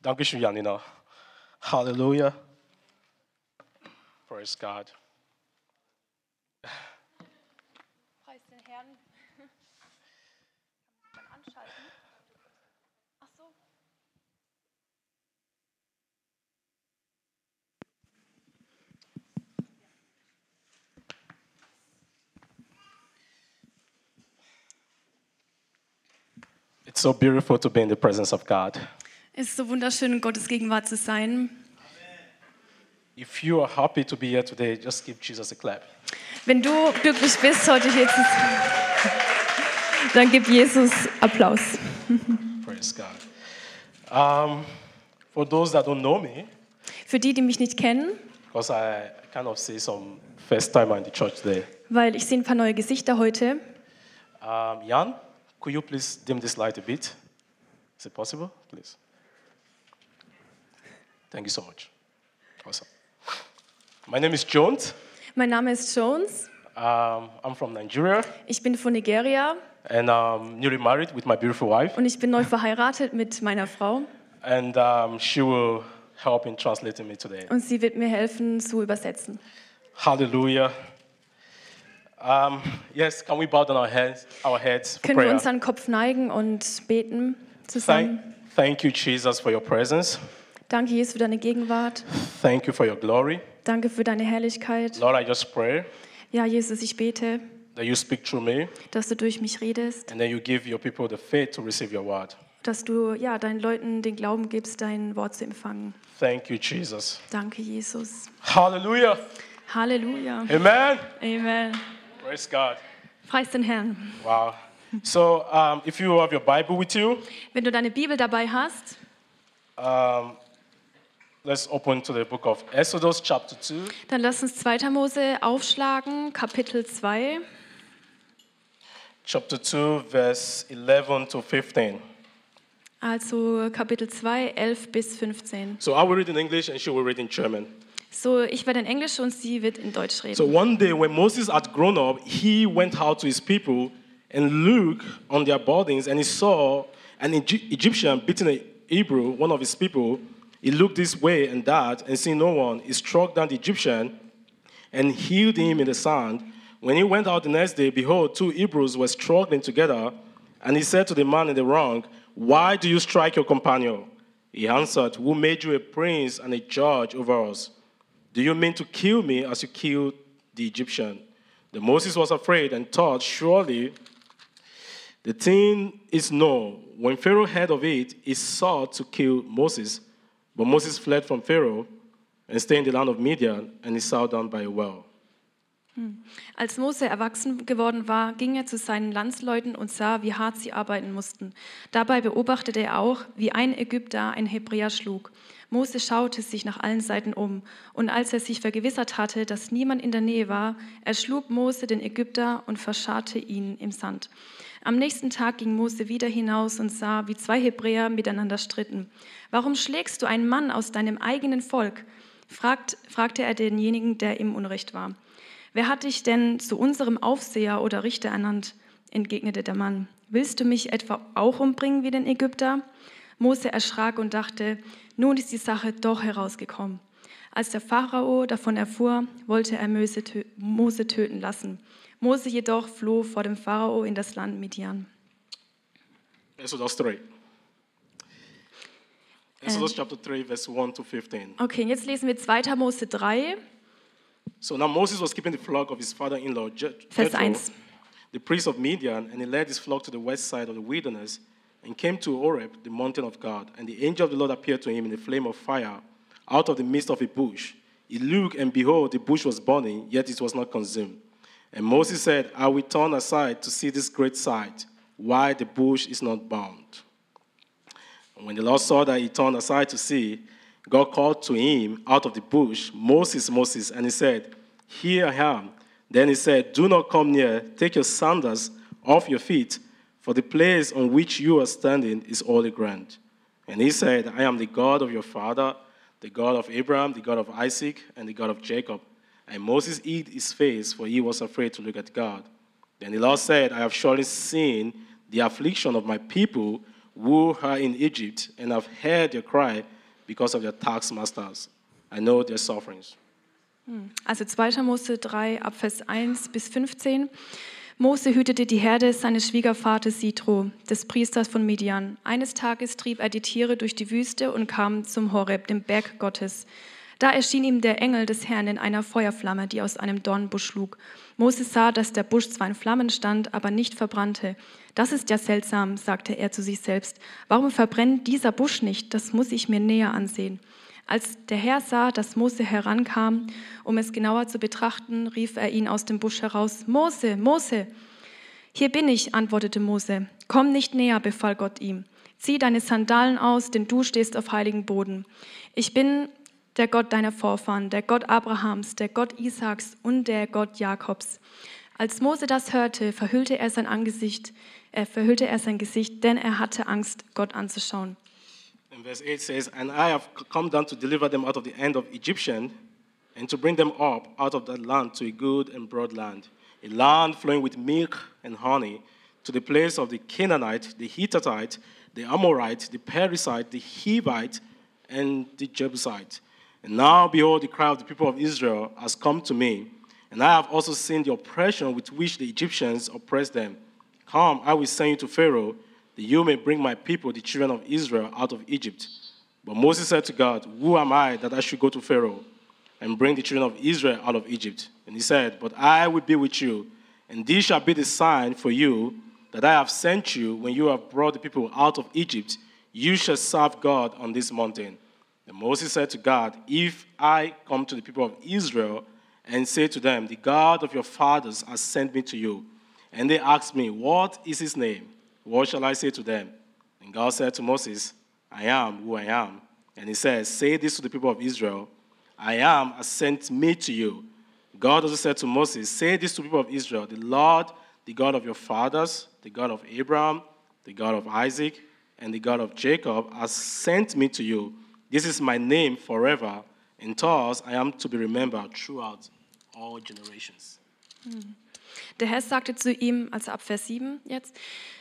Dankeschön, Janina. Halleluja. Praise God. Preis den Herrn. Kann man anschalten? Ach so. It's so beautiful to be in the presence of God. Es ist so wunderschön, in Gottes Gegenwart zu sein. If you are happy to be here today, just give Jesus a clap. Wenn du glücklich bist, heute hier zu sein, dann gib Jesus Applaus. Praise God. Um, for those that don't know me, Für die, die mich nicht kennen, because I kind of see some first timer in the church today. weil ich sehe ein paar neue Gesichter heute. Um, Jan, could you please dim this light a bit? Is it possible, please? Thank you so much. Awesome. My name is Jones. Mein Name ist Jones. Um, I'm from Nigeria Ich bin von Nigeria and I'm newly married with my beautiful wife. und ich bin neu verheiratet mit meiner Frau. And um, she will help in translating me today. Und sie wird mir helfen zu übersetzen. Hallelujah. Um, yes, can we bow down our heads, our heads for Können wir prayer? unseren Kopf neigen und beten Thank, zusammen? thank you, Jesus, for your presence. Danke, Jesus, für deine Gegenwart. Thank you for your glory. Danke für deine Herrlichkeit. Lord, I just pray Ja, Jesus, ich bete, that you speak through me dass du durch mich redest, and that you give your people the faith to receive your word. dass du ja, deinen Leuten den Glauben gibst, dein Wort zu empfangen. Thank you, Jesus. Danke, Jesus. Hallelujah. Halleluja. Amen. Amen. Praise God. Preis den Herrn. Wow. So, um, if you have your Bible with you, Wenn du deine Bibel dabei hast, um, let's open to the book of Exodus, chapter 2. dann lass uns 2. Mose aufschlagen, Kapitel 2, Chapter 2, verse 11 to 15. also Kapitel 2, 11 bis 15. So I will read in English and she will read in German. So, ich werde in Englisch und sie wird in Deutsch reden. So one day when Moses had grown up, he went out to his people and looked on their burdens, and he saw an Egyptian beating a Hebrew, one of his people. He looked this way and that, and seeing no one, he struck down the Egyptian and healed him in the sand. When he went out the next day, behold, two Hebrews were struggling together, and he said to the man in the wrong, Why do you strike your companion? He answered, Who made you a prince and a judge over us? Do you mean to kill me as you killed the Egyptian? The Moses was afraid and thought, Surely the thing is known. When Pharaoh heard of it, he sought to kill Moses. But Moses fled from Pharaoh and stayed in the land of Midian, and he sat down by a well. Als Mose erwachsen geworden war, ging er zu seinen Landsleuten und sah, wie hart sie arbeiten mussten. Dabei beobachtete er auch, wie ein Ägypter ein Hebräer schlug. Mose schaute sich nach allen Seiten um, und als er sich vergewissert hatte, dass niemand in der Nähe war, erschlug Mose den Ägypter und verscharrte ihn im Sand. Am nächsten Tag ging Mose wieder hinaus und sah, wie zwei Hebräer miteinander stritten. Warum schlägst du einen Mann aus deinem eigenen Volk? Fragt, fragte er denjenigen, der im Unrecht war. Wer hat dich denn zu unserem Aufseher oder Richter ernannt? entgegnete der Mann. Willst du mich etwa auch umbringen wie den Ägypter? Mose erschrak und dachte, nun ist die Sache doch herausgekommen. Als der Pharao davon erfuhr, wollte er Mose tö- Mose töten lassen. Mose jedoch floh vor dem Pharao in das Land Midian. Exodus 3. Exodus chapter 3, verse 1 to 15. Okay, jetzt lesen wir 2. Mose 3, So now Moses was keeping the flock of his father in law, Vers 1. the priest of Midian, and he led his flock to the west side of the wilderness and came to Oreb, the mountain of God. And the angel of the Lord appeared to him in a flame of fire out of the midst of a bush. He looked, and behold, the bush was burning, yet it was not consumed. And Moses said, I will turn aside to see this great sight, why the bush is not burned. And when the Lord saw that he turned aside to see, God called to him out of the bush, Moses, Moses, and he said, Here I am. Then he said, Do not come near, take your sandals off your feet, for the place on which you are standing is holy ground. And he said, I am the God of your father, the God of Abraham, the God of Isaac, and the God of Jacob. And Moses hid his face, for he was afraid to look at God. Then the Lord said, I have surely seen the affliction of my people who are in Egypt, and have heard their cry because of their taskmasters. I know their sufferings. Hm. Also 2. Mose 3, Abvers 1 bis 15. Mose hütete die Herde seines Schwiegervaters Sitro, des Priesters von Midian. Eines Tages trieb er die Tiere durch die Wüste und kam zum Horeb, dem Berg Gottes. Da erschien ihm der Engel des Herrn in einer Feuerflamme, die aus einem Dornbusch schlug. Mose sah, dass der Busch zwar in Flammen stand, aber nicht verbrannte. Das ist ja seltsam, sagte er zu sich selbst. Warum verbrennt dieser Busch nicht? Das muss ich mir näher ansehen. Als der Herr sah, dass Mose herankam, um es genauer zu betrachten, rief er ihn aus dem Busch heraus, Mose, Mose. Hier bin ich, antwortete Mose. Komm nicht näher, befahl Gott ihm. Zieh deine Sandalen aus, denn du stehst auf heiligen Boden. Ich bin der Gott deiner Vorfahren, der Gott Abrahams, der Gott Isaaks und der Gott Jakobs. Als Mose das hörte, verhüllte er sein Angesicht, er verhüllte er sein Gesicht, denn er hatte Angst, Gott anzuschauen. Verse 8 says, And I have come down to deliver them out of the hand of Egyptian, and to bring them up out of that land to a good and broad land, a land flowing with milk and honey, to the place of the Canaanite, the Hittite, the Amorite, the Perizzite, the Hivite, and the Jebusite. And now, behold, the cry of the people of Israel has come to me, and I have also seen the oppression with which the Egyptians oppress them. Come, I will send you to Pharaoh, that you may bring my people, the children of Israel, out of Egypt. But Moses said to God, Who am I that I should go to Pharaoh and bring the children of Israel out of Egypt? And he said, But I will be with you, and this shall be the sign for you that I have sent you when you have brought the people out of Egypt. You shall serve God on this mountain. And Moses said to God, If I come to the people of Israel and say to them, The God of your fathers has sent me to you, and they ask me, What is his name? What shall I say to them? And God said to Moses, I am who I am. And he says, Say this to the people of Israel I am has sent me to you. God also said to Moses, Say this to the people of Israel The Lord, the God of your fathers, the God of Abraham, the God of Isaac, and the God of Jacob, has sent me to you. This is my name forever, and thus I am to be remembered throughout all generations. Der Herr sagte zu ihm, also ab Vers 7 jetzt,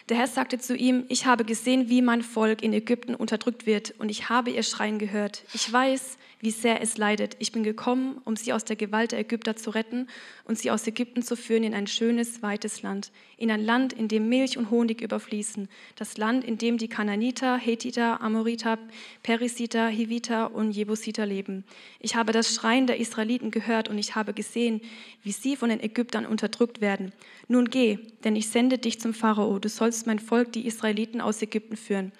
der Herr sagte zu ihm, ich habe gesehen, wie mein Volk in Ägypten unterdrückt wird und ich habe ihr Schreien gehört. Ich weiß, wie sehr es leidet. Ich bin gekommen, um sie aus der Gewalt der Ägypter zu retten und sie aus Ägypten zu führen in ein schönes, weites Land, in ein Land, in dem Milch und Honig überfließen, das Land, in dem die Kananiter, Hethiter, Amoriter, Perisiter, Hiviter und Jebusiter leben. Ich habe das Schreien der Israeliten gehört und ich habe gesehen, wie sie von den Ägyptern unterdrückt werden. Nun geh, denn ich sende dich zum Pharao. Du sollst mein Volk, die Israeliten, aus Ägypten führen.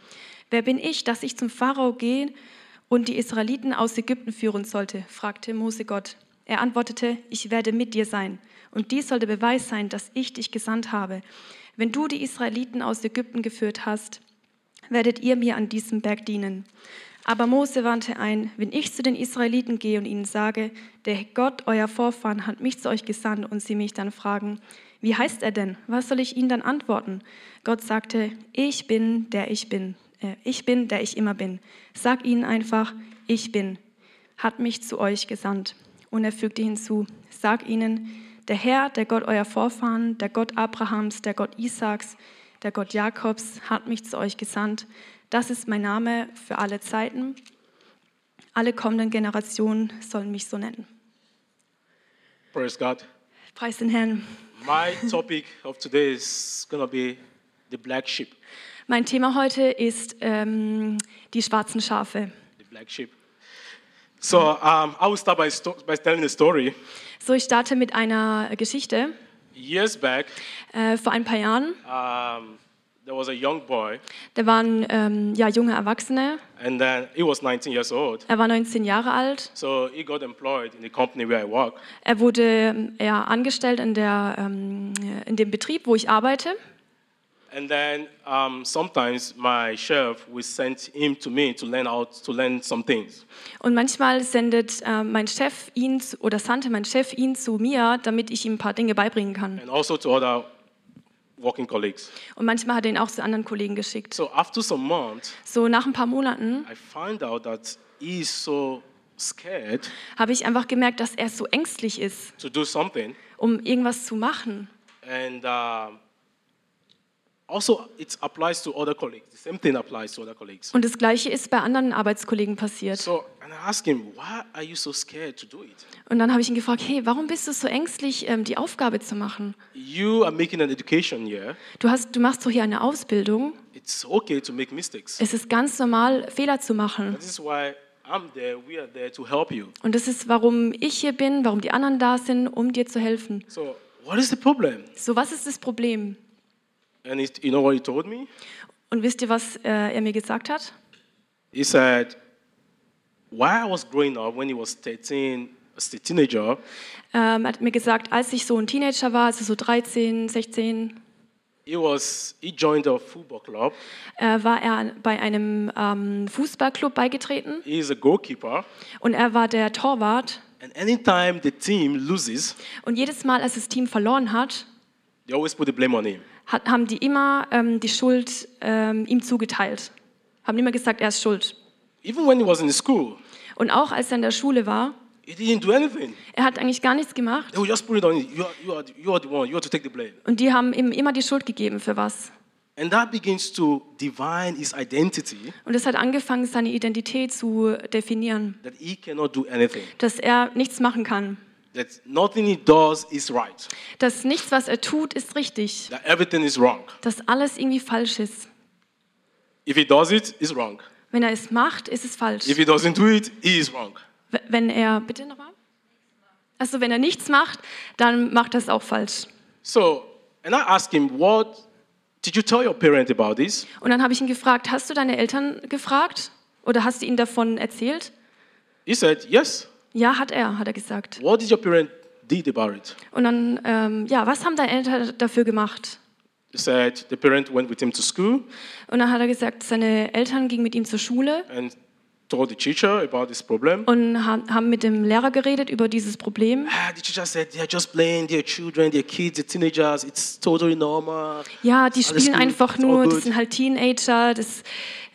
Wer bin ich, dass ich zum Pharao gehe und die Israeliten aus Ägypten führen sollte? fragte Mose Gott. Er antwortete, ich werde mit dir sein. Und dies soll der Beweis sein, dass ich dich gesandt habe. Wenn du die Israeliten aus Ägypten geführt hast, werdet ihr mir an diesem Berg dienen. Aber Mose wandte ein, wenn ich zu den Israeliten gehe und ihnen sage, der Gott, euer Vorfahren, hat mich zu euch gesandt und sie mich dann fragen, wie heißt er denn? Was soll ich ihnen dann antworten? Gott sagte, ich bin, der ich bin. Äh, ich bin, der ich immer bin. Sag ihnen einfach, ich bin, hat mich zu euch gesandt. Und er fügte hinzu, sag ihnen, der Herr, der Gott euer Vorfahren, der Gott Abrahams, der Gott Isaaks, der Gott Jakobs, hat mich zu euch gesandt. Das ist mein Name für alle Zeiten. Alle kommenden Generationen sollen mich so nennen. Praise God. Preis den Herrn. My topic of today is to be the black sheep. Mein Thema heute ist ähm, die schwarzen Schafe. The black sheep. So um, I will start by, by telling a story. So, ich starte mit einer Geschichte. Years back, Äh, vor ein paar Jahren, um, there was a young boy, da waren ähm, ja, junge Erwachsene. and then he was 19 years old. Er war 19 Jahre alt. So he got employed in the company where I work. Er wurde ähm, ja, angestellt in, der, ähm, in dem Betrieb, wo ich arbeite. And then um, sometimes my chef will send him to me to learn how to learn some things. Und manchmal sendet äh, mein Chef ihn oder sandte mein Chef ihn zu mir, damit ich ihm ein paar Dinge beibringen kann. and also to other working colleagues. Und manchmal hat er ihn auch zu anderen Kollegen geschickt. So after some months, So nach ein paar Monaten I find out that he is so scared habe ich einfach gemerkt, dass er so ängstlich ist, to do something, um irgendwas zu machen. and um, also it applies to other colleagues. The same thing applies to other colleagues. Und das Gleiche ist bei anderen Arbeitskollegen passiert. So, and I asked him, why are you so scared to do it? Und dann habe ich ihn gefragt, hey, warum bist du so ängstlich, ähm, die Aufgabe zu machen? You are making an education here. Du, hast, du machst doch hier eine Ausbildung. It's okay to make mistakes. Es ist ganz normal, Fehler zu machen. This is why I'm there. We are there to help you. Und das ist, warum ich hier bin, warum die anderen da sind, um dir zu helfen. So, what is the problem? So, was ist das Problem? And it, you know what he told me? Und wisst ihr, was äh, er mir gesagt hat? He said, while I was growing up, when he was 13, as a teenager, Ähm, er hat mir gesagt, als ich so ein Teenager war, also so 13, 16, he was he joined a football club. äh, war er bei einem ähm, Fußballclub beigetreten He is a goalkeeper, und er war der Torwart. and anytime the team loses, Und jedes Mal, als das Team verloren hat, they always put the blame on him. Hat haben die immer ähm, die Schuld ähm, ihm zugeteilt. Haben immer gesagt, er ist schuld. Even when he was in school, Und auch als er in der Schule war, he didn't do anything. er hat eigentlich gar nichts gemacht. They would just put it on you. You are, you are, you are the one. You are to take the blame. Und die haben ihm immer die Schuld gegeben für was. And that begins to divine his identity Und es hat angefangen, seine Identität zu definieren. that he cannot do anything. Dass er nichts machen kann. That nothing he does is right. Dass nichts, was er tut, ist richtig. That everything is wrong. Dass alles irgendwie falsch ist. If he does it, it's wrong. Wenn er es macht, ist es falsch. If he doesn't do it, he is wrong. W- Wenn er, bitte nochmal? Also wenn er nichts macht, dann macht er es auch falsch. So, and I asked him, what did you tell your parent about this? Und dann habe ich ihn gefragt, hast du deine Eltern gefragt? Oder hast du ihnen davon erzählt? He said, yes. Ja, hat er, hat er gesagt. What did your parent did about it? Und dann, ähm, ja, was haben deine Eltern dafür gemacht? He said the parent went with him to school Und dann hat er gesagt, seine Eltern gingen mit ihm zur Schule and told the teacher about this problem. und ha- haben mit dem Lehrer geredet über dieses Problem. Ah, the teacher said they're just playing, they're children, they're kids, they're teenagers. It's totally normal. Ja, die spielen einfach nur, das sind halt Teenager, das,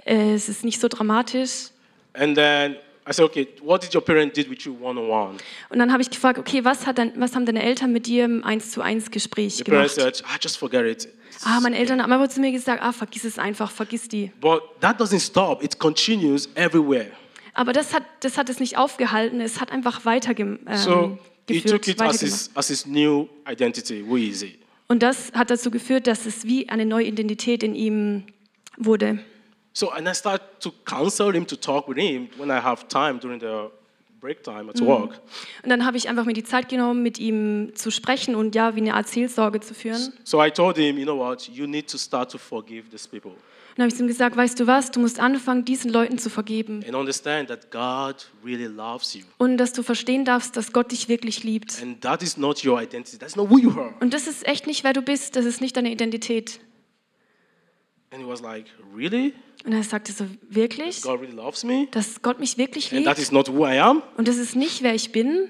äh, es ist nicht so dramatisch. And then I said, okay, what did your parent did with you one on one? Und dann habe ich gefragt, okay, was, hat dein, was haben deine Eltern mit dir im 1 zu 1 Gespräch The gemacht? said, ah, just forget it. Ah, meine Eltern haben aber zu mir gesagt, ah, vergiss es einfach, vergiss die. But that doesn't stop. It continues everywhere. Aber das hat, das hat es nicht aufgehalten, es hat einfach weitergeführt. Ähm, So he geführt, took it as weitergemacht. his, as his new identity. Who is he? Und das hat dazu geführt, dass es wie eine neue Identität in ihm wurde. So, and I start to counsel him to talk with him when I have time during the break time at work. Und dann habe ich einfach mir die Zeit genommen, mit ihm zu sprechen und ja, wie eine Art Seelsorge zu führen. So I told him, you know what, you need to start to forgive these people Und dann habe ich ihm gesagt, weißt du was, du musst anfangen, diesen Leuten zu vergeben. and understand that God really loves you. Und dass du verstehen darfst, dass Gott dich wirklich liebt. And that is not your identity. That's not who you are. Und das ist echt nicht, wer du bist, das ist nicht deine Identität. And he was like, really? Und er sagte so, wirklich? God really loves me? Dass Gott mich wirklich And that liebt? is not who I am? Und das ist nicht, wer ich bin?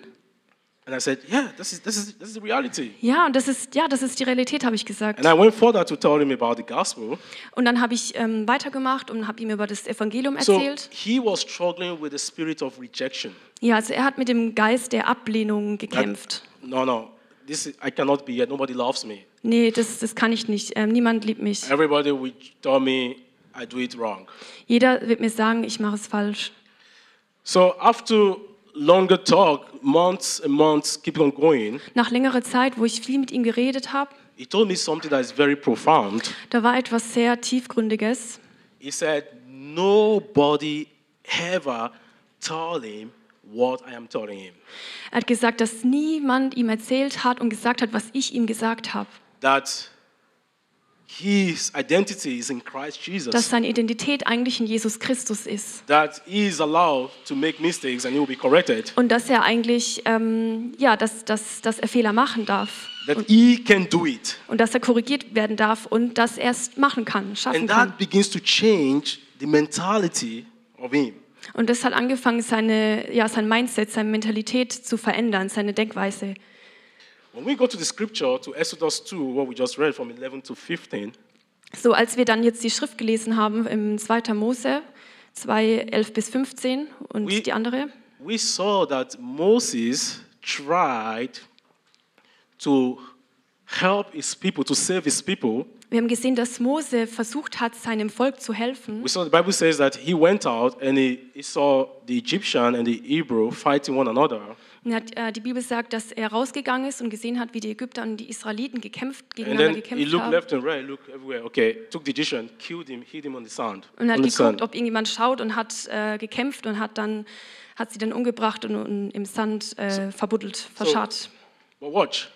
And I said, yeah, this is, this is, this is the reality. Ja, und das ist, ja, das ist die Realität, habe ich gesagt. And I went further to tell him about the gospel. Und dann habe ich ähm, weitergemacht und habe ihm über das Evangelium So erzählt. he was struggling with the spirit of rejection. Ja, also er hat mit dem Geist der Ablehnung gekämpft. No, no, this is, I cannot be here. Nobody loves me. Nee, das, das kann ich nicht. Ähm, niemand liebt mich. Everybody will tell me I do it wrong. Jeder wird mir sagen, ich mache es falsch. So after longer talk, months and months keep on going, Nach längerer Zeit, wo ich viel mit ihm geredet habe, he told me something that is very profound. da war etwas sehr Tiefgründiges. He said, Nobody ever told him what I am telling him. Er hat gesagt, dass niemand ihm erzählt hat und gesagt hat, was ich ihm gesagt habe. That his identity is in Christ Dass Jesus. seine Identität eigentlich in Jesus Christus ist. That he is allowed to make mistakes and he will be corrected. Und dass er eigentlich, ähm, ja, dass, dass, dass er Fehler machen darf. That he can do it. Und dass er korrigiert werden darf und dass er es machen kann, schaffen And kann. that begins to change the mentality of him. Und das hat angefangen, seine, ja, sein Mindset, seine Mentalität zu verändern, seine Denkweise. When we go to the scripture, to Exodus 2, what we just read from 11 to 15, So, als wir dann jetzt die Schrift gelesen haben im 2. Mose 2, 11 bis 15 und We- die andere, we saw that Moses tried to help his people, to save his people, Wir haben gesehen, dass Mose versucht hat, seinem Volk zu helfen. we saw the Bible says that he went out and he, he saw the Egyptian and the Hebrew fighting one another. Und hat, äh, die Bibel sagt, dass er rausgegangen ist und gesehen hat, wie die Ägypter und die Israeliten gekämpft, And gegeneinander gekämpft looked haben. left and right, looked everywhere. Okay, took the Egyptian, killed him, hid him on the sand. Und er on hat the geguckt, ob irgendjemand schaut und hat äh, gekämpft und hat dann hat sie dann umgebracht und, und im Sand äh, verbuddelt, verscharrt. But watch.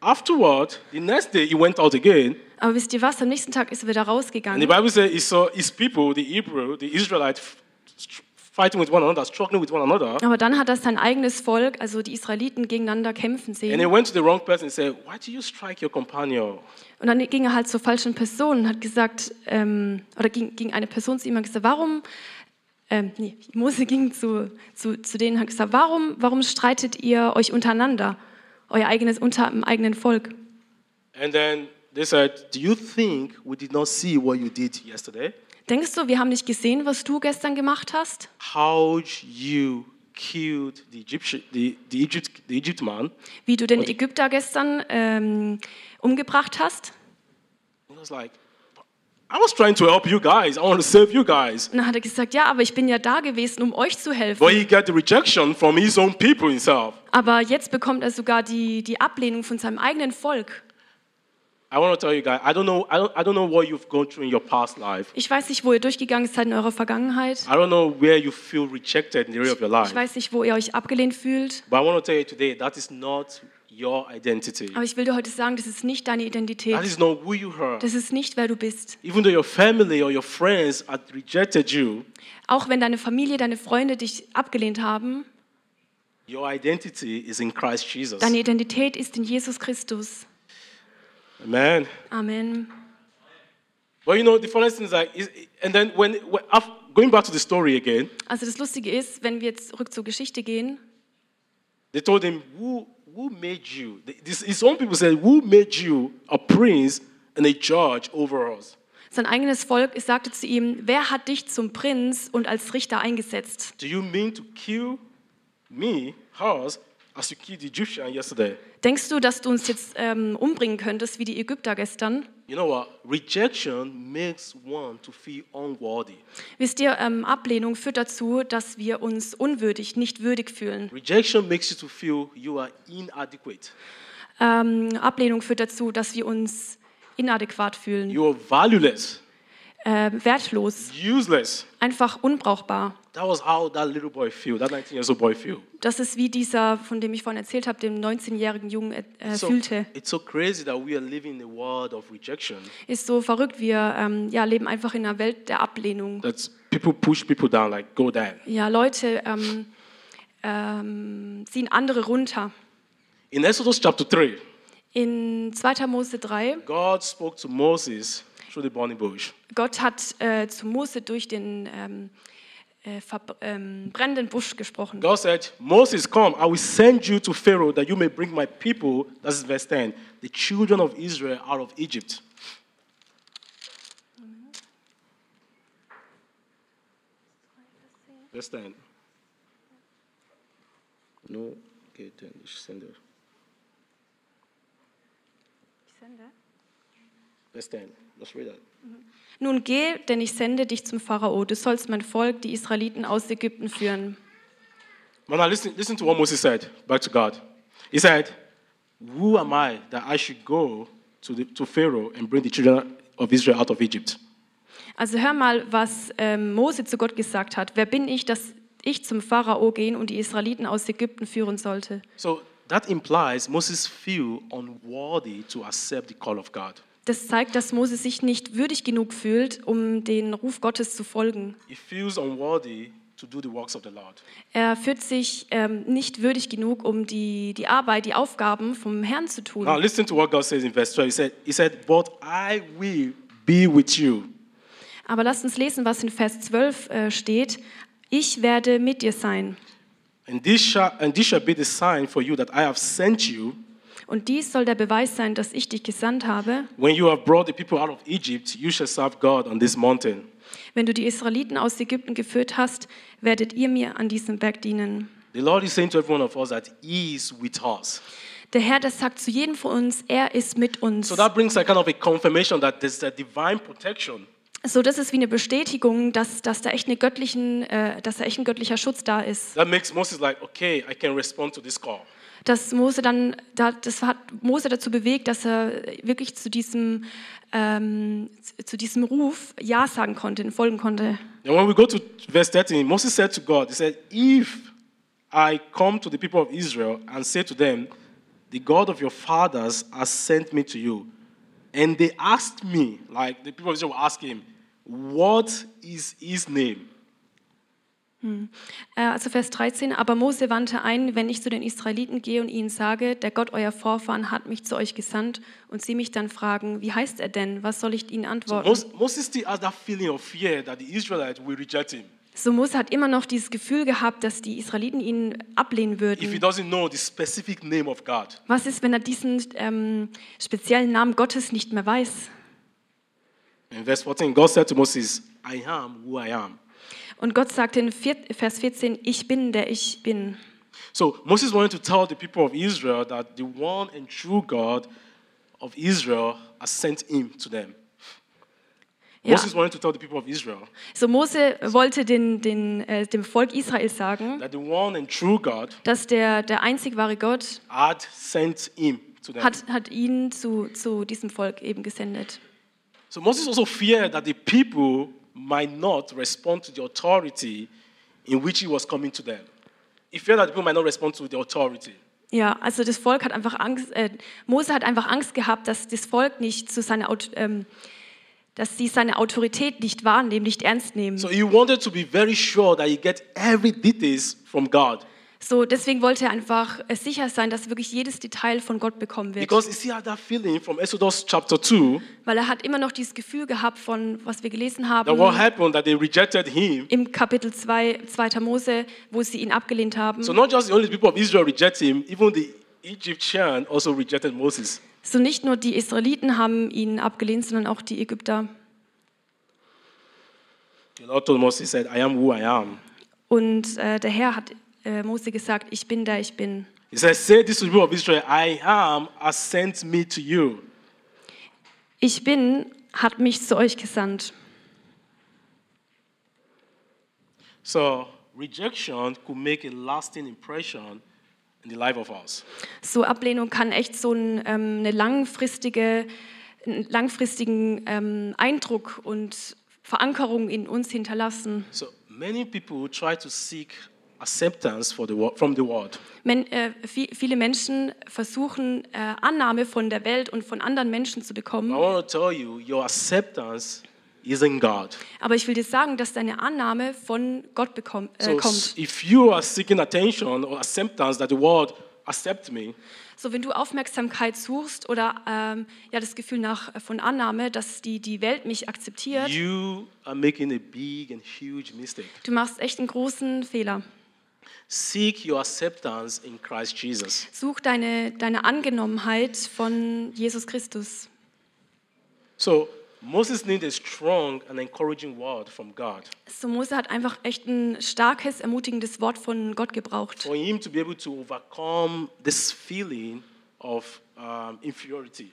Afterward, the next day he went out again, Aber wisst ihr was? Am nächsten Tag ist er wieder and the rausgegangen. Bible says he saw his people, the Hebrew, the Israelites, fighting with one another, struggling with one another. Aber dann hat er sein eigenes Volk, also die Israeliten, gegeneinander kämpfen And he sehen. went to the wrong person and said, Why do you strike your companion? Und dann ging er halt zur falschen Person und hat gesagt, ähm, oder ging, ging eine Person zu ihm und gesagt, warum, ähm, nee, Mose ging zu, zu, zu denen und hat gesagt, warum, warum streitet ihr euch untereinander, euer eigenes, unter dem eigenen Volk? And then they said, Do you think we did not see what you did yesterday? Denkst du, wir haben nicht gesehen, was du gestern gemacht hast? How you killed the Egyptian, the, the Egypt, the Egypt man? Wie du den Ägypter gestern ähm, umgebracht hast? He was like, I was trying to help you guys. I want to save you guys. Und dann hat er gesagt, ja, aber ich bin ja da gewesen, um euch zu helfen. But he got the rejection from his own people himself. Aber jetzt bekommt er sogar die, die Ablehnung von seinem eigenen Volk. I want to tell you guys, I don't know, I don't, I don't know what you've gone through in your past life. Ich weiß nicht, wo ihr durchgegangen seid in eurer Vergangenheit. I don't know where you feel rejected in the area of your Ich life. weiß nicht, wo ihr euch abgelehnt fühlt. But I want to tell you today, that is not your identity. Aber ich will dir heute sagen, das ist nicht deine That Identität. is not who you are. Das ist nicht, wer du bist. Even though your family or your friends had rejected you, Auch wenn deine Familie, deine Freunde dich abgelehnt haben, your identity is in Christ Jesus. deine Identität ist in Jesus Christus. Amen. Amen. But you know, the funny thing is like, is, and then when, when going back to the story again, Also das Lustige ist, wenn wir jetzt zurück zur Geschichte gehen, they told him, who, who made you? This, his own people said, who made you a prince and a judge over us? sein eigenes Volk sagte zu ihm, wer hat dich zum Prinz und als Richter eingesetzt? Do you mean to kill me, us, as you killed the Egyptian yesterday? Denkst du, dass du uns jetzt ähm, umbringen könntest, wie die Ägypter gestern? You know what? Rejection makes one to feel unworthy. Wisst ihr, ähm, Ablehnung führt dazu, dass wir uns unwürdig, nicht würdig fühlen. Rejection makes you to feel you are inadequate. Ähm, Ablehnung führt dazu, dass wir uns inadäquat fühlen, You are valueless, äh, wertlos, useless. einfach unbrauchbar. That was how that little boy feel, that 19 years old boy feel. Das ist wie dieser, von dem ich vorhin erzählt habe, dem 19-jährigen Jungen äh, So, fühlte. it's so crazy that we are living in a world of rejection. Ist so verrückt, wir ähm, ja, leben einfach in einer Welt der Ablehnung. That people push people down, like go down. Ja, Leute ähm, ähm, ziehen andere runter. In Exodus chapter 3, In 2. Mose 3, God spoke to Moses through the burning bush. Gott hat äh, zu Mose durch den ähm, äh, ähm, brennenden Busch gesprochen. God said, Moses, come, I will send you to Pharaoh that you may bring my people, that's verse 10, the children of Israel out of Egypt. Verse 10. No, okay, 10, ich sende. Verse 10, let's read that. Nun geh, denn ich sende dich zum Pharao. Du sollst mein Volk, die Israeliten, aus Ägypten führen. Now listen, listen to what Moses said back to God. He said, Who am I that I should go to, the, to Pharaoh and bring the children of Israel out of Egypt? Also hör mal, was ähm, Mose zu Gott gesagt hat. Wer bin ich, dass ich zum Pharao gehen und die Israeliten aus Ägypten führen sollte? So that implies Moses feel unworthy to accept the call of God. Das zeigt, dass Mose sich nicht würdig genug fühlt, um den Ruf Gottes zu folgen. Er fühlt sich ähm, nicht würdig genug, um die, die Arbeit, die Aufgaben vom Herrn zu tun. Now listen to what God says in verse 12. He said, he said, But I will be with you. Aber lasst uns lesen, was in Vers 12 äh, steht. Ich werde mit dir sein. And this, shall, and this shall be the sign for you that I have sent you. Und dies soll der Beweis sein, dass ich dich gesandt habe. When you have brought the people out of Egypt, you shall serve God on this mountain. Wenn du die Israeliten aus Ägypten geführt hast, werdet ihr mir an diesem Berg dienen. The Lord is saying to every one of us that He is with us. Der Herr, der sagt zu jedem von uns, er ist mit uns. So that brings a kind of a confirmation that there's a divine protection. So, das ist wie eine Bestätigung, dass, dass da echt eine göttlichen, äh, dass da echt ein göttlicher Schutz da ist. That makes Moses like, okay, I can respond to this call. Dass Mose dann, da, das hat Mose dazu bewegt, dass er wirklich zu diesem, ähm, zu diesem Ruf Ja sagen konnte, folgen konnte. And when we go to verse 13, Moses said to God, He said, If I come to the people of Israel and say to them, The God of your fathers has sent me to you, and they asked me, like the people of Israel will ask him, What is his name? Äh, also Vers 13, aber Mose wandte ein, wenn ich zu den Israeliten gehe und ihnen sage, der Gott euer Vorfahren hat mich zu euch gesandt und sie mich dann fragen, wie heißt er denn? Was soll ich ihnen antworten? Mos- Moses still has that feeling of fear that the Israelites will reject him. So Mose hat immer noch dieses Gefühl gehabt, dass die Israeliten ihn ablehnen If he würden. doesn't know the specific name of God. Was ist, wenn er diesen ähm, speziellen Namen Gottes nicht mehr weiß? In verse 14, God said to Moses, I am who I am. Und Gott sagte in Vers 14, ich bin, der ich bin. So Moses wanted to tell the people of Israel that the one and true God of Israel has sent him to them. Ja. Moses wanted to tell the people of Israel So Mose wollte den, den, äh, dem Volk Israel sagen, that the one and true God dass der, der einzig wahre Gott had sent him to them. hat, hat ihn zu, zu diesem Volk eben gesendet. So Moses also feared that the people might not respond to the authority in which he was coming to them. He feared that people might not respond to the authority. Ja, also das Volk hat einfach Angst, äh, Mose hat einfach Angst gehabt, dass das Volk nicht zu seiner, ähm, dass sie seine Autorität nicht wahrnehmen, nicht ernst nehmen. So he wanted to be very sure that he get every details from God. So, deswegen wollte er einfach äh, sicher sein, dass wirklich jedes Detail von Gott bekommen wird. Because he still had that feeling from Exodus chapter 2 Weil er hat immer noch dieses Gefühl gehabt von, was wir gelesen that haben what happened, that they rejected him. im Kapitel 2, 2. Mose, wo sie ihn abgelehnt haben. So not just the only people of Israel reject him, even the Egyptian also rejected Moses. So nicht nur die Israeliten haben ihn abgelehnt, sondern auch die Ägypter. The Lord told Moses, said, I am who I am. Und äh, der Herr hat äh, Mose gesagt, ich bin der ich bin. He said, say this to the people of Israel, I am has sent me to you. Ich bin hat mich zu euch gesandt. So rejection could make a lasting impression in the life of us. So Ablehnung kann echt so ein, ähm, eine langfristige, einen langfristigen ähm, Eindruck und Verankerung in uns hinterlassen. So many people try to seek acceptance for the, from the world. Men, äh, vi- viele Menschen versuchen äh, Annahme von der Welt und von anderen Menschen zu I bekommen. want to tell you, your acceptance is in God. Aber ich will dir sagen, dass deine Annahme von Gott bekomm, äh, So kommt. if you are seeking attention or acceptance that the world accept me, So, wenn du Aufmerksamkeit suchst oder ähm, ja, das Gefühl nach, äh, von Annahme, dass die, die Welt mich akzeptiert, you are making a big and huge mistake. du machst echt einen großen Fehler. Seek your acceptance in Christ Jesus. Such deine, deine Angenommenheit von Jesus Christus. So Moses needed a strong and encouraging word from God So, Mose hat einfach echt ein starkes, ermutigendes Wort von Gott gebraucht, for him to be able to overcome this feeling of um, inferiority.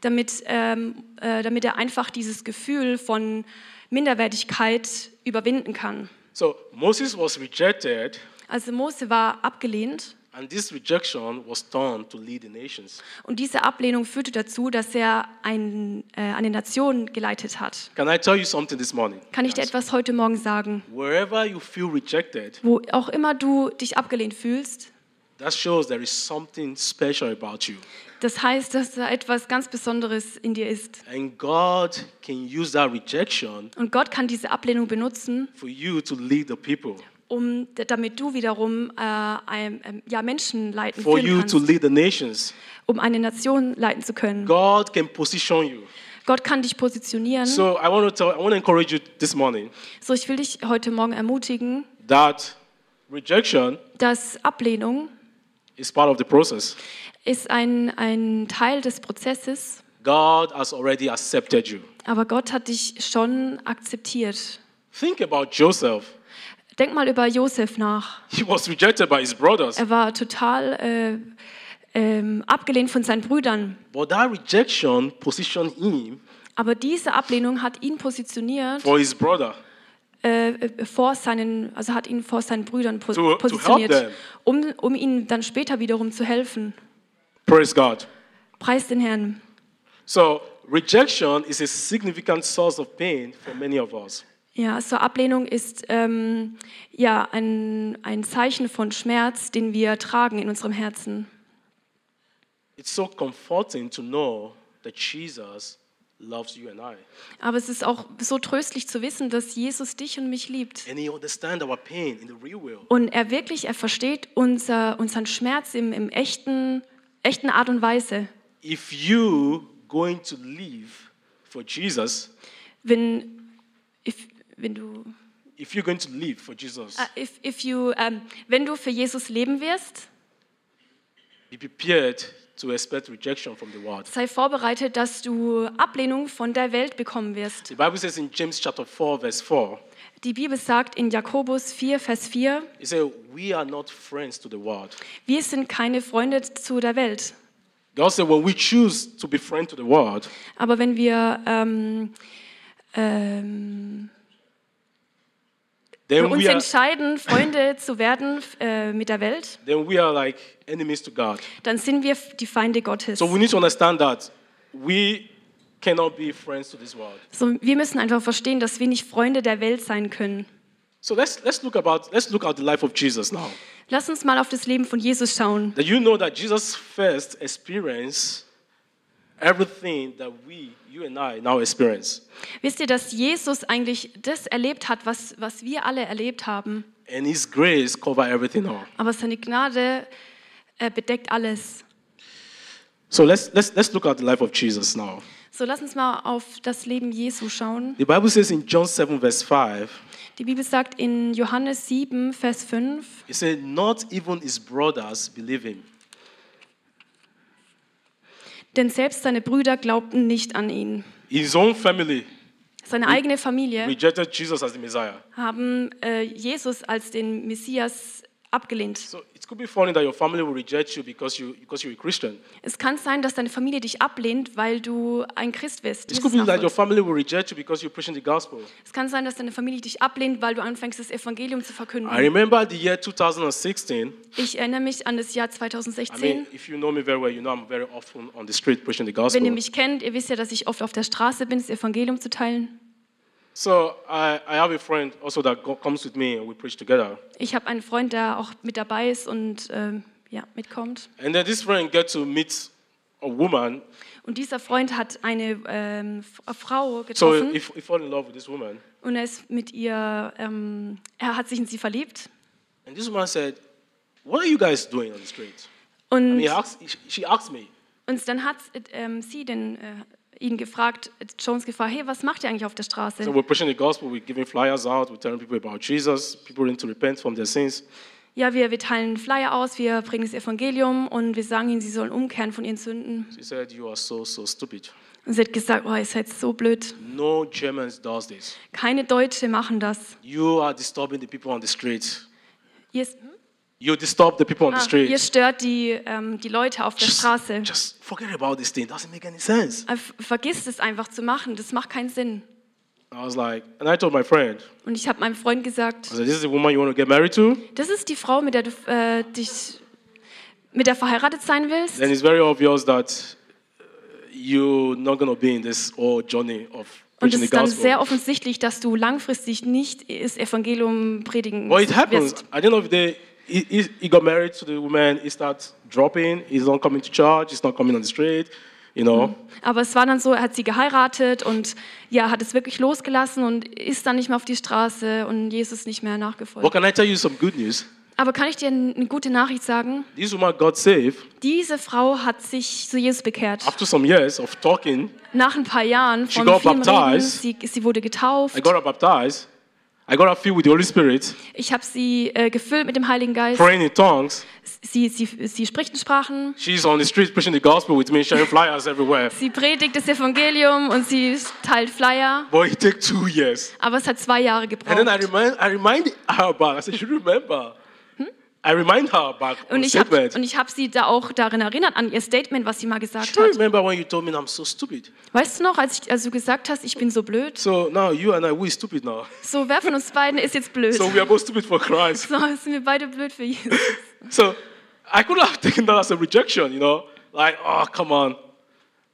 damit, ähm, äh, damit er einfach dieses Gefühl von Minderwertigkeit überwinden kann. So Moses was rejected, Also Mose war abgelehnt and this rejection was turned to lead the nations. und diese Ablehnung führte dazu, dass er ein, äh, eine Nation geleitet hat. Can I tell you something this morning? Kann ich dir etwas heute Morgen sagen? Wherever you feel rejected, Wo auch immer du dich abgelehnt fühlst, that shows there is something special about you. das heißt, dass da etwas ganz Besonderes in dir ist. And God can use that rejection Und Gott kann diese Ablehnung benutzen, for you to lead the people, um, damit du wiederum äh, ein, ähm, ja, Menschen leiten for you to kannst, lead the nations. um eine Nation leiten zu können. God can position you. Gott kann dich positionieren. So I want to tell, I want to encourage you this morning So, ich will dich heute Morgen ermutigen, that rejection dass Ablehnung is part of the process. ist ein, ein Teil des Prozesses, God has already accepted you. aber Gott hat dich schon akzeptiert. Think about Joseph. Denk mal über Josef nach. He was rejected by his brothers. Er war total, äh, ähm, abgelehnt von seinen Brüdern. But that rejection positioned him Aber diese Ablehnung hat ihn positioniert for his brother. äh, äh, vor seinen, also hat ihn vor seinen Brüdern To- positioniert, um, um ihnen dann später wiederum zu helfen. Praise God. Preis den Herrn. So, rejection is a significant source of pain for many of us. Ja, so Ablehnung ist ähm, ja ein, ein Zeichen von Schmerz, den wir tragen in unserem Herzen. It's so comforting to know that Jesus loves you and I. Aber es ist auch so tröstlich zu wissen, dass Jesus dich und mich liebt. And he understands our pain in the real world. Und er wirklich, er versteht unser, unseren Schmerz im, im echten, echten Art und Weise. If you going to live for Jesus, Wenn, if, wenn du, if you're going to live for Jesus, äh, if, if you, ähm, wenn du für Jesus leben wirst, be prepared to expect rejection from the world. sei vorbereitet, dass du Ablehnung von der Welt bekommen wirst. The Bible says in James chapter 4, verse 4, Die Bibel sagt in Jakobus 4, Vers 4, it says, We are not friends to the world. wir sind keine Freunde zu der Welt. God said, When we choose to be friends to the world, Aber wenn wir ähm, ähm, then uns we are, entscheiden, Freunde zu werden äh, mit der Welt, then we are like enemies to God. dann sind wir die Feinde Gottes. So we need to understand that we cannot be friends to this world. So, wir müssen einfach verstehen, dass wir nicht Freunde der Welt sein können. So let's let's look about let's look at the life of Jesus now. Lass uns mal auf das Leben von Jesus schauen. That you know that Jesus first experienced everything that we, you and I, now experience. Wisst ihr, dass Jesus eigentlich das erlebt hat, was, was wir alle erlebt haben? And his grace cover everything all. Aber seine Gnade äh, bedeckt alles. So let's let's let's look at the life of Jesus now. So, lass uns mal auf das Leben Jesu schauen. The Bible says in John 7, verse 5, Die Bibel sagt in Johannes 7, Vers 5, it said, Not even his brothers believe him. Denn selbst seine Brüder glaubten nicht an ihn. His own family Seine eigene Familie rejected Jesus as the Messiah. haben äh, Jesus als den Messias abgelehnt. So it could be funny that your family will reject you because you because you're a Christian. Es kann sein, dass deine Familie dich ablehnt, weil du ein Christ bist. It Das could ist be that your nachvollziehbar. family will reject you because you're preaching the gospel. Es kann sein, dass deine Familie dich ablehnt, weil du anfängst, das Evangelium zu verkünden. I remember the year 2016. Ich erinnere mich an das Jahr I 2016. mean, if you know me very well, you know I'm very often on the street preaching the Wenn gospel. ihr mich kennt, ihr wisst ja, dass ich oft auf der Straße bin, das Evangelium zu teilen. So I, I have a friend also that comes with me and we preach together. Ich habe einen Freund, der auch mit dabei ist und ähm, ja, mitkommt. And then this friend get to meet a woman. Und dieser Freund hat eine ähm, F- Frau So getroffen he, he fall in love with this woman. und er ist mit ihr, ähm, er hat sich in sie verliebt. And this woman said, "What are you guys doing on the street?" I Und, mean, he asked, she asked me. und dann hat ähm, sie den, äh, ihn gefragt, Jones gefragt, hey, was macht ihr eigentlich auf der Straße? So we're preaching the gospel, we're giving flyers out, we're telling people about Jesus. People need to repent from their sins. Ja, wir, wir teilen Flyer aus, wir bringen das Evangelium und wir sagen ihnen, sie sollen umkehren von ihren Sünden. She said, "You are so so stupid. Und sie hat gesagt, oh, ihr seid so blöd. No Germans does this. Keine Deutsche machen das. You are disturbing the people on the street. Ihr, You disturb the people on the ah, street. ihr stört die, ähm, die Leute auf der Straße. Just, just forget about this thing. Doesn't make any sense." Äh, Vergiss es einfach zu machen, das macht keinen Sinn. I was like, and I told my friend, Und ich habe meinem Freund gesagt, I said, "This is the woman you want to get married to." das ist die Frau, mit der du äh, dich mit der verheiratet sein willst. Then it's very obvious that uh, you're not going to be in this whole journey of Und es ist dann sehr offensichtlich, dass du langfristig nicht das Evangelium predigen Well, it happens. wirst. At the end of the day, he, he, he got married to the woman. He starts dropping. He's not coming to church. He's not coming on the street. You know. Aber es war dann so, er hat sie geheiratet und ja, hat es wirklich losgelassen und ist dann nicht mehr auf die Straße und Jesus nicht mehr But nachgefolgt. can I tell you some good news? Aber kann ich dir eine gute Nachricht sagen? This woman got saved Diese Frau hat sich zu Jesus bekehrt. after some years of talking. Nach ein paar Jahren She von got vielem Reden, baptized. sie, sie wurde getauft. I got her baptized. I got her filled with the Holy Spirit, Ich habe sie äh, gefüllt mit dem Heiligen Geist. praying in tongues. Sie, sie, sie spricht in Sprachen. She's on the street preaching the gospel with me, sharing flyers everywhere. Sie predigt das Evangelium und sie teilt Flyer. But it took two years. Aber es hat zwei Jahre And then I gebraucht. remind, I reminded her about. I said, "You remember? I remind her back on Und ich habe hab sie da auch darin erinnert, an ihr Statement, was sie mal gesagt Still hat. remember when you told me I'm so stupid. Weißt du noch, als, ich, als du gesagt hast, ich bin so blöd? So now you and I, we're stupid now. So, wer von uns beiden ist jetzt blöd? So we are both stupid for Christ. So sind wir beide blöd für Jesus. So I could have taken that as a rejection, you know, like, oh, come on.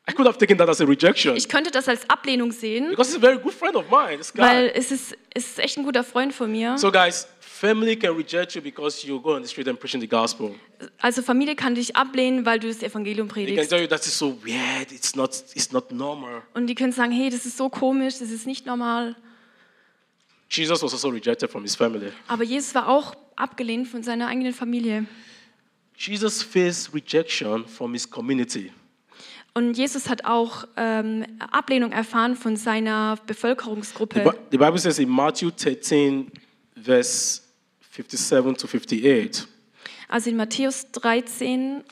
I could have taken that as a rejection Ich könnte das als Ablehnung sehen, because he's a very good friend of mine, this weil guy. es ist, es ist echt ein guter Freund von mir. So, guys, family can reject you because you go on the street and preaching the gospel. Also Familie kann dich ablehnen, weil du das Evangelium They can predigst. tell you that is so weird, it's not, it's not normal. Und die können sagen, hey, das ist so komisch, das ist nicht normal. Jesus was also rejected from his family. Aber Jesus war auch abgelehnt von seiner eigenen Familie. Jesus faced rejection from his community. Und Jesus hat auch ähm, Ablehnung erfahren von seiner Bevölkerungsgruppe. The Bible says in Matthew 13, verse 57 to 58. Also in Matthäus 13,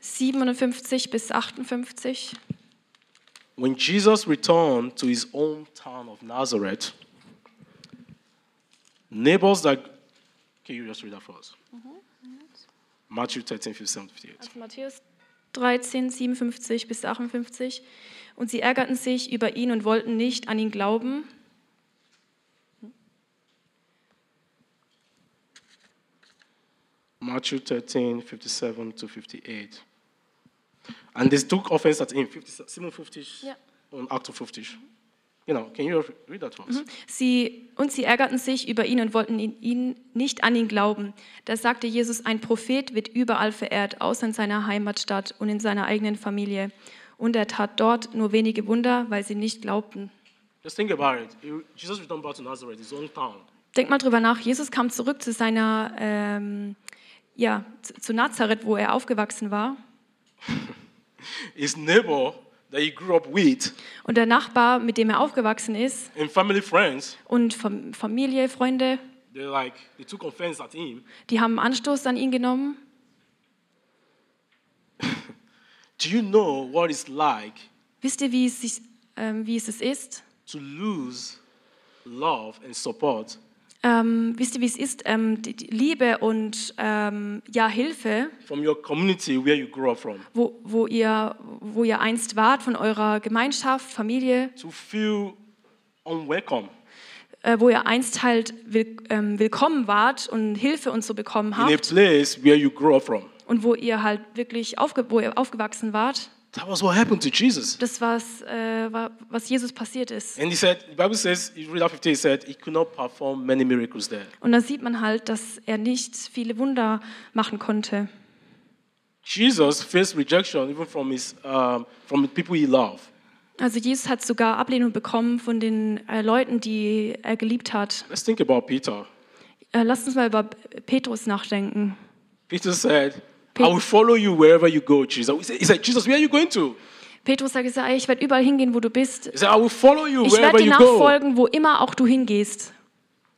57 bis 58. When Jesus returned to his hometown of Nazareth, neighbors that. Can you just read that for us? Matthew 13, 57 58. Also Matthäus 13, 57 bis 58. Und sie ärgerten sich über ihn und wollten nicht an ihn glauben. Matthew 13, 57 to 58. And they took offense at him, 50, 57 Ja. und 58. Genau, can you read that for us? Sie, und sie ärgerten sich über ihn und wollten ihn, ihn nicht an ihn glauben. Da sagte Jesus, ein Prophet wird überall verehrt, außer in seiner Heimatstadt und in seiner eigenen Familie. Und er tat dort nur wenige Wunder, weil sie nicht glaubten. Just think about it. Jesus returned back to Nazareth, his own town. Denk mal drüber nach. Jesus kam zurück zu seiner, ähm, ja, zu, Nazareth, wo er aufgewachsen war. His neighbor that he grew up with Und der Nachbar, mit dem er aufgewachsen ist, and family friends, und Fam- Familie, Freunde, they like they took offense at him. die haben Anstoß an ihn genommen. Do you know what it's like Wisst ihr, wie es, sich, ähm, wie es ist? to lose love and support Ähm, wisst ihr, wie es ist? Ähm, die, die Liebe und ähm, ja, Hilfe, from your community where you grew up from? wo, wo, ihr, wo ihr einst wart, von eurer Gemeinschaft, Familie, To feel unwelcome äh, wo ihr einst halt will, ähm, willkommen wart und Hilfe und so bekommen in a habt place where you grew up from. und wo ihr halt wirklich aufge wo ihr aufgewachsen wart. That was what happened to Jesus. Das was, äh, war, was Jesus passiert ist. And he said, the Bible says, you read out 15, he said, he could not perform many miracles there. Und da sieht man halt, dass er nicht viele Wunder machen konnte. Jesus faced rejection even from his um, from the people he loved. Also Jesus hat sogar Ablehnung bekommen von den äh, Leuten, die er geliebt hat. Let's think about Peter. Äh, lasst uns mal über Petrus nachdenken. Peter said, Pe- I will follow you wherever you go, Jesus. He said- Jesus, where are you going to? Petrus "Ey, ich werde überall hingehen, wo du bist. He said, I will follow you Ich werde dir nachfolgen, wo immer auch du hingehst.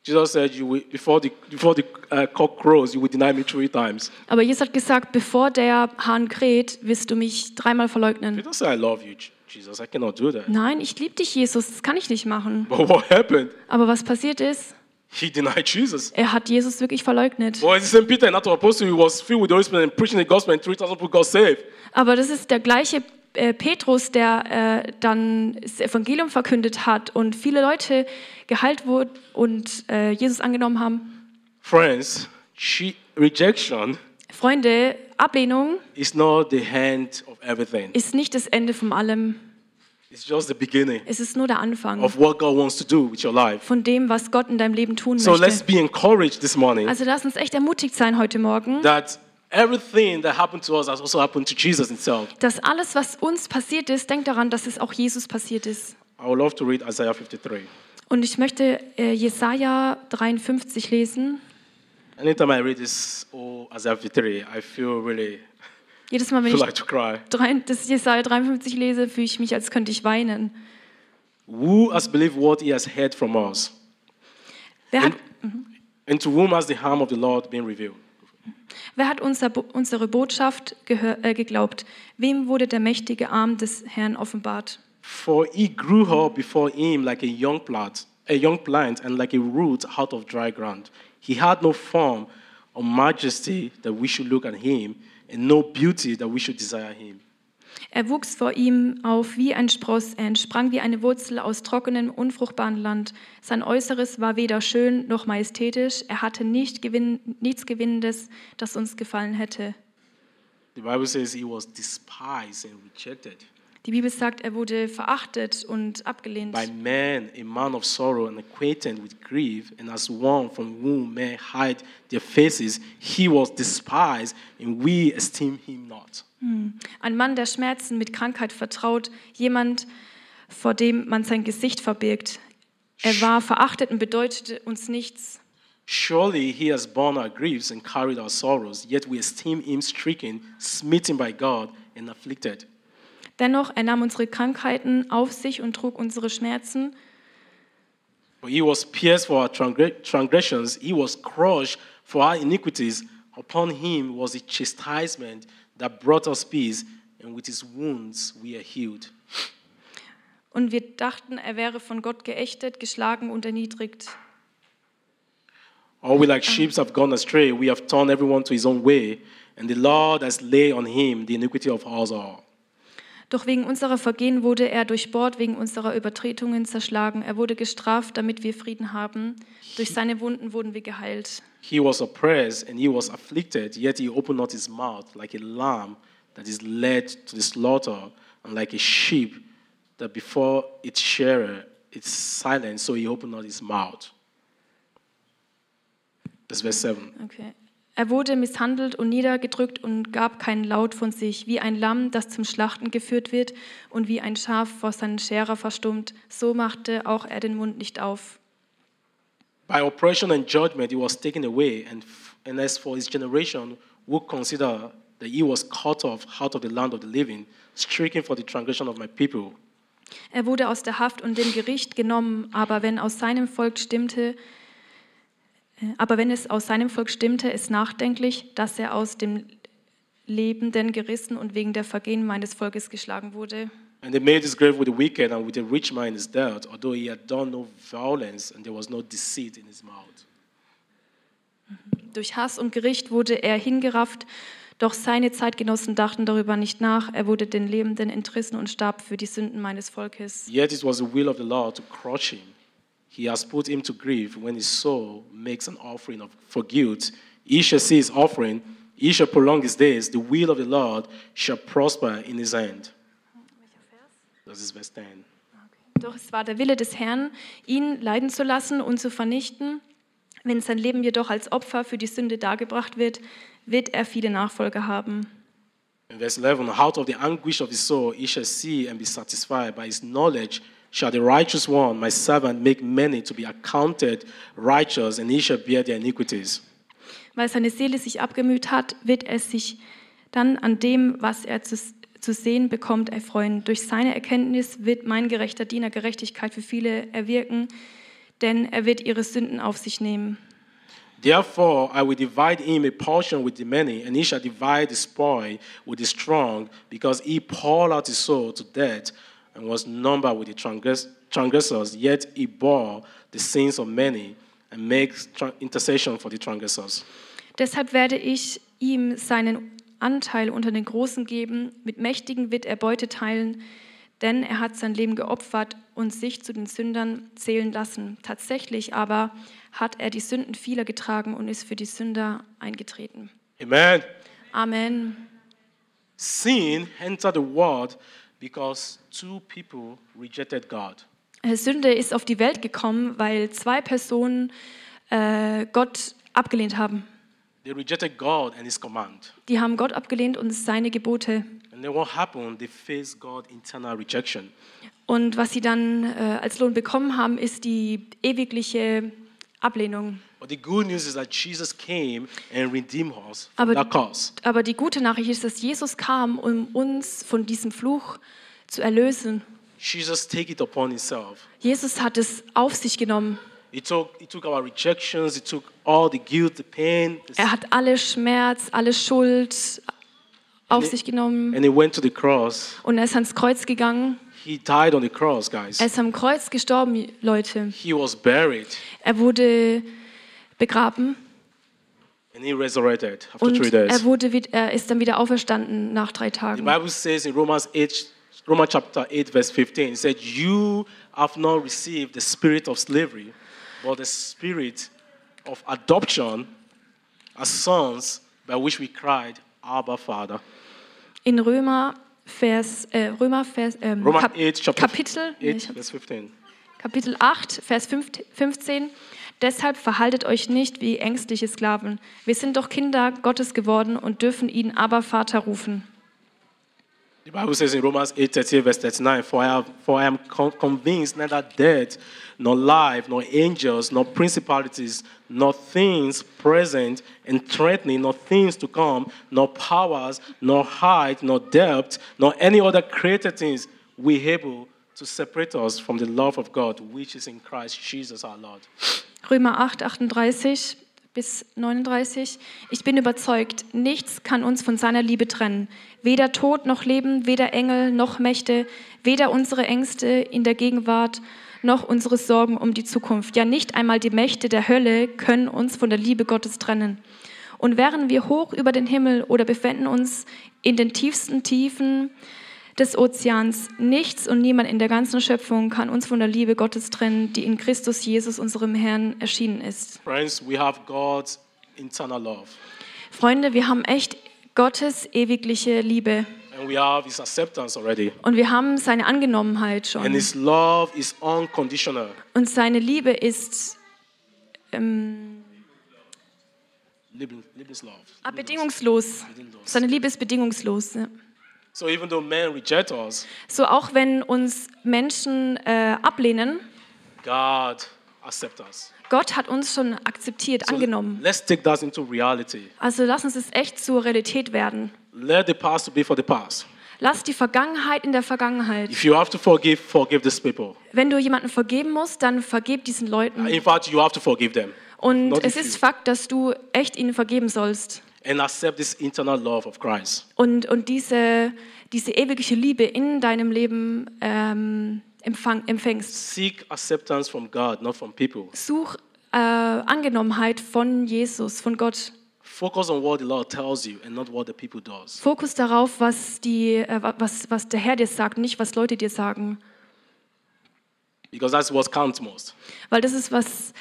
Jesus said, you will, before the, before the uh, cock crows, you will deny me three times. Aber Jesus hat gesagt, bevor der Hahn kräht, wirst du mich dreimal verleugnen. Peter said, I love you, Je- Jesus. I cannot do that. Nein, ich liebe dich, Jesus, das kann ich nicht machen. But what happened? Aber was passiert ist, He denied Jesus. er hat Jesus wirklich verleugnet. Well, it's the same Peter in Acts of Apostles, he was filled with the Holy Spirit and preaching the gospel, and 3,000 people got saved. Aber das ist der gleiche äh, Petrus, der äh, dann das Evangelium verkündet hat und viele Leute geheilt wurden und äh, Jesus angenommen haben. Friends, rejection Freunde, Ablehnung is not the end of everything. ist nicht das Ende von allem. It's just the beginning Es ist nur der Anfang of what God wants to do with your life. von dem, was Gott in deinem Leben tun So let's möchte. be encouraged this morning Also lass uns echt ermutigt sein heute Morgen, that everything that happened to us has also happened to Jesus himself. dass alles, was uns passiert ist, denkt daran, dass es auch Jesus passiert ist. I would love to read Isaiah 53. Und ich möchte äh, Jesaja 53 lesen. Anytime I read this oh, Isaiah 53, I feel really Jedes Mal, wenn ich drei- das Jesaja 53 lese, fühle ich mich, als könnte ich weinen. Who has believed what he has heard from us? Wer hat, And to whom has the harm of the Lord been revealed? wer hat unser, unsere Botschaft gehör, äh, geglaubt? Wem wurde der mächtige Arm des Herrn offenbart? For he grew up before him like a young plant, a young plant, and like a root out of dry ground. He had no form or majesty that we should look at him, and no beauty that we should desire him. Er wuchs vor ihm auf wie ein Spross, er entsprang wie eine Wurzel aus trockenem, unfruchtbaren Land. Sein Äußeres war weder schön noch majestätisch, er hatte nicht gewinn, nichts Gewinnendes, das uns gefallen hätte. The Bible says he was despised and rejected Die Bibel sagt, er wurde verachtet und abgelehnt. by men, a man of sorrow and acquainted with grief, and as one from whom men hide their faces, he was despised, and we esteem him not. Ein Mann, der Schmerzen mit Krankheit vertraut, jemand, vor dem man sein Gesicht verbirgt. Er war verachtet und bedeutete uns nichts. Surely he has borne our griefs and carried our sorrows, yet we esteem him stricken, smitten by God, and afflicted. Dennoch, er nahm unsere Krankheiten auf sich und trug unsere Schmerzen. He was pierced for our transgre- transgressions, he was crushed for our iniquities. Upon him was the chastisement that brought us peace, and with his wounds we are healed. Und wir dachten, er wäre von Gott geächtet, geschlagen und erniedrigt. All we like sheep have gone astray, we have turned everyone to his own way, and the Lord has laid on him the iniquity of us all. Doch wegen unserer Vergehen wurde er durchbohrt, wegen unserer Übertretungen zerschlagen. Er wurde gestraft, damit wir Frieden haben. Durch seine Wunden wurden wir geheilt. He was oppressed and he was afflicted, yet he opened not his mouth like a lamb that is led to the slaughter, and like a sheep that before its shearer is silent, so he opened not his mouth. That's verse 7. Okay. Er wurde misshandelt und niedergedrückt und gab keinen Laut von sich, wie ein Lamm, das zum Schlachten geführt wird und wie ein Schaf vor seinen Scherer verstummt. So machte auch er den Mund nicht auf. By oppression and judgment he was taken away, and, and as for his generation, who consider that he was cut off out of the land of the living, stricken for the transgression of my people. Er wurde aus der Haft und dem Gericht genommen, aber wenn aus seinem Volk stimmte, aber wenn es aus seinem Volk stimmte, ist nachdenklich, dass er aus dem Lebenden gerissen und wegen der Vergehen meines Volkes geschlagen wurde. And they made his grave with the wicked and with the rich man in his death, although he had done no violence and there was no deceit in his mouth. Durch Hass und Gericht wurde er hingerafft, doch seine Zeitgenossen dachten darüber nicht nach. Er wurde den Lebenden entrissen und starb für die Sünden meines Volkes. Yet it was the will of the Lord to crush him. He has put him to grief when his soul makes an offering of, for guilt. He shall see his offering, he shall prolong his days. The will of the Lord shall prosper in his hand. Das ist Vers 10. Doch es war der Wille des Herrn, ihn leiden zu lassen und zu vernichten. Wenn sein Leben jedoch als Opfer für die Sünde dargebracht wird, wird er viele Nachfolger haben. In verse 11, out of the anguish of his soul he shall see and be satisfied. By his knowledge shall the righteous one, my servant, make many to be accounted righteous, and he shall bear their iniquities. Weil seine Seele sich abgemüht hat, wird er sich dann an dem, was er zu, zu sehen bekommt, erfreuen. Durch seine Erkenntnis wird mein gerechter Diener Gerechtigkeit für viele erwirken, denn er wird ihre Sünden auf sich nehmen. Therefore, I will divide him a portion with the many, and he shall divide the spoil with the strong, because he poured out his soul to death and was numbered with the transgress- transgressors. Yet he bore the sins of many and makes tra- intercession for the transgressors. Deshalb werde ich ihm seinen Anteil unter den Großen geben. Mit Mächtigen wird er Beute teilen, denn er hat sein Leben geopfert und sich zu den Sündern zählen lassen. Tatsächlich aber hat er die Sünden vieler getragen und ist für die Sünder eingetreten. Amen. Amen. Sin entered the world because two people rejected God. Äh, Sünde ist auf die Welt gekommen, weil zwei Personen äh, Gott abgelehnt haben. They rejected God and his command. Die haben Gott abgelehnt und seine Gebote. And then what happened? They faced God's internal rejection. Und was sie dann äh, als Lohn bekommen haben, ist die ewigliche Ablehnung. But the good news is that Jesus came and redeemed us from Aber-. Aber die gute Nachricht ist, dass Jesus kam, um uns von diesem Fluch zu erlösen. Jesus take it upon himself. Jesus hat es auf sich genommen. He took, he took our rejections, he took all the guilt, the pain, the Er hat alle Schmerz, alle Schuld auf sich genommen and he went to the cross. und er ist ans Kreuz gegangen. He died on the cross, guys. Er ist am Kreuz gestorben, Leute. He was buried. Er wurde begraben And he resurrected after Und three days. er, wurde, er ist dann wieder auferstanden nach drei The Tagen. Bible says in Romans 8, Romans chapter 8, verse 15, it said, You have not received the spirit of slavery, but the spirit of adoption as sons, by which we cried, Abba, Father. In Römer, Vers, äh, Römer Vers, ähm, Romans Kap 8, chapter Kapitel, nee, 8, ich hab- verse 15. Kapitel 8, Vers 5 15. Deshalb verhaltet euch nicht wie ängstliche Sklaven. Wir sind doch Kinder Gottes geworden und dürfen ihn aber Vater rufen. The Bible says in Romans 8, 38, verse 39, For I, have, for I am con- convinced neither death, nor life, nor angels, nor principalities, nor things present and threatening, nor things to come, nor powers, nor height, nor depth, nor any other created things we able to separate us from the love of God, which is in Christ Jesus our Lord. Römer 8, 38 bis 39. Ich bin überzeugt, nichts kann uns von seiner Liebe trennen. Weder Tod noch Leben, weder Engel noch Mächte, weder unsere Ängste in der Gegenwart noch unsere Sorgen um die Zukunft. Ja, nicht einmal die Mächte der Hölle können uns von der Liebe Gottes trennen. Und wären wir hoch über den Himmel oder befinden uns in den tiefsten Tiefen des Ozeans, nichts und niemand in der ganzen Schöpfung kann uns von der Liebe Gottes trennen, die in Christus Jesus, unserem Herrn, erschienen ist. Friends, we have God's eternal love, Freunde, wir haben echt Gottes ewigliche Liebe and we have His acceptance already. und wir haben seine Angenommenheit And schon. His love is unconditional. Und seine Liebe ist ähm, Lebens- Lebenslauf. ah, bedingungslos. Seine Liebe ist bedingungslos. Ja. So even though men reject us, So auch wenn uns Menschen äh, ablehnen, God accepts us. Gott hat uns schon akzeptiert, So angenommen. let's take that into reality. Also lass uns es echt zur Realität werden. Let the past be for the past. Lass die Vergangenheit in der Vergangenheit. If you have to forgive, forgive these people. Wenn du jemanden vergeben musst, dann vergib diesen Leuten. In fact, you have to forgive them Und not es ist you. Fakt, dass du echt ihnen vergeben sollst. And accept this internal love of Christ. Und, und diese, diese ewige Liebe in deinem Leben ähm, empfang, empfängst. Seek acceptance from God, not from people. Such äh, Angenommenheit von Jesus, von Gott. Focus on what the Lord tells you and not what the people does. Fokus darauf, was, die, äh, wa- was, was der Herr dir sagt, nicht was Leute dir sagen. Because that's what counts most. Weil das ist, was,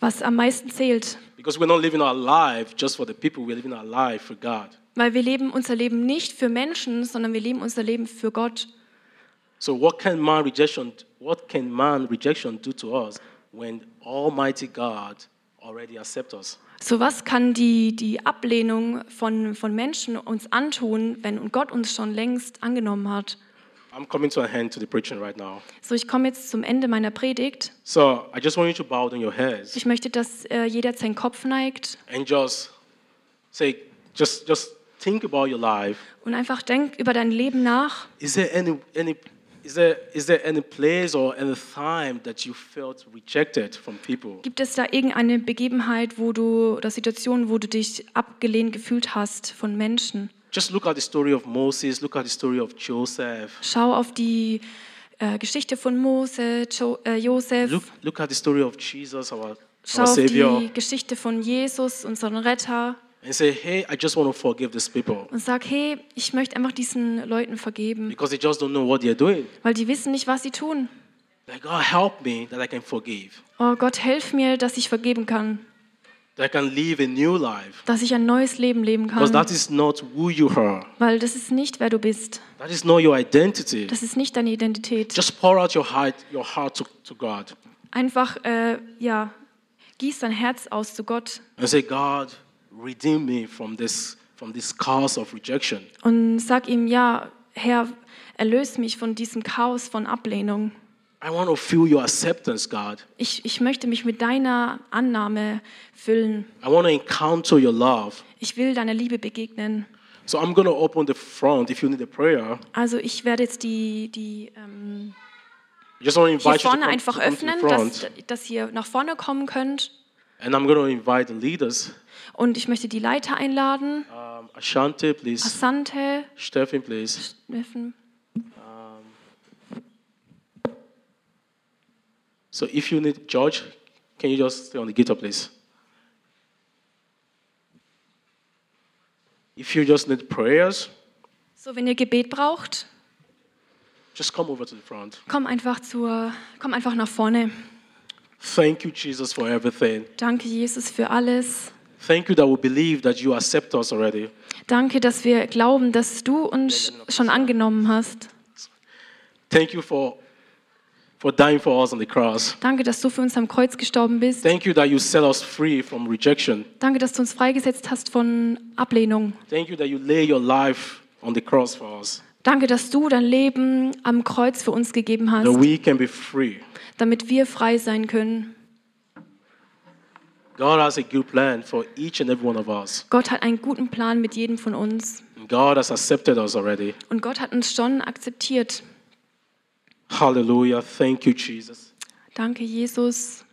was am meisten zählt. Because we're not living our life just for the people, we're living our life for God. Weil wir leben unser Leben nicht für Menschen, sondern wir leben unser Leben für Gott. So what can man rejection what can man rejection do to us when Almighty God already accepts us? So was kann die, die Ablehnung von, von Menschen uns antun, wenn Gott uns schon längst angenommen hat? I'm coming to an end to the preaching right now. So, ich komme jetzt zum Ende meiner Predigt. So I just want you to bow down your heads Ich möchte, dass äh, jeder seinen Kopf neigt and just say, just just think about your life. und einfach denk über dein Leben nach. Is there any any is there is there any place or any time that you felt rejected from people? Gibt es da irgendeine Begebenheit, wo du oder Situation, wo du dich abgelehnt gefühlt hast von Menschen? Just look at the story of Moses, look at the story of Joseph. Schau auf die äh, Geschichte von Mose, jo äh, Josef. Look look at the story of Jesus, our, Schau our auf Savior. die Geschichte von Jesus, unseren Retter. and say, hey, I just want to forgive these people Und sag, hey, ich möchte einfach diesen Leuten vergeben, because they just don't know what they're doing. weil die wissen nicht, was sie tun. Like, God, help me that I can forgive, Oh Gott, helf mir, dass ich vergeben kann, dass ich ein neues Leben leben Because kann. that is not who you are. Weil das ist nicht, wer du bist. That is not your identity. Das ist nicht deine Identität. Just pour out your heart, your heart to, to God Einfach, äh, ja, gieß dein Herz aus zu Gott and say, God, redeem me from this, from this cause of rejection. und sag ihm, ja, Herr, erlöse mich von diesem Chaos von Ablehnung. I want to feel your acceptance, God. Ich, ich möchte mich mit deiner Annahme füllen. I want to encounter your love. Ich will deiner Liebe begegnen. So I'm going to open the front if you need a prayer. Also ich werde jetzt die, die ähm, hier vorne einfach öffnen, dass, dass ihr nach vorne kommen könnt. And I'm going to invite the leaders. Und ich möchte die Leiter einladen. Um, Ashanti, please. Asante, Stephen, please. Steffen. So if you need George, can you just stay on the guitar, please? If you just need prayers, So, wenn ihr Gebet braucht, just come over to the front. komm einfach, zur, komm einfach nach vorne. Thank you, Jesus, for everything. Danke, Jesus, für alles. Thank you that we believe that you accept us already. Danke, dass wir glauben, dass du uns schon angenommen hast. Thank you for, for dying for us on the cross. Danke, dass du für uns am Kreuz gestorben bist. Thank you that you set us free from rejection. Danke, dass du uns freigesetzt hast von Ablehnung. Thank you that you lay your life on the cross for us, Danke, dass du dein Leben am Kreuz für uns gegeben hast, that we can be free. damit wir frei sein können. God has a good plan for each and every one of us. Gott hat einen guten Plan mit jedem von uns. God has accepted us already. Und Gott hat uns schon akzeptiert. Hallelujah. Thank you, Jesus. Danke, Jesus.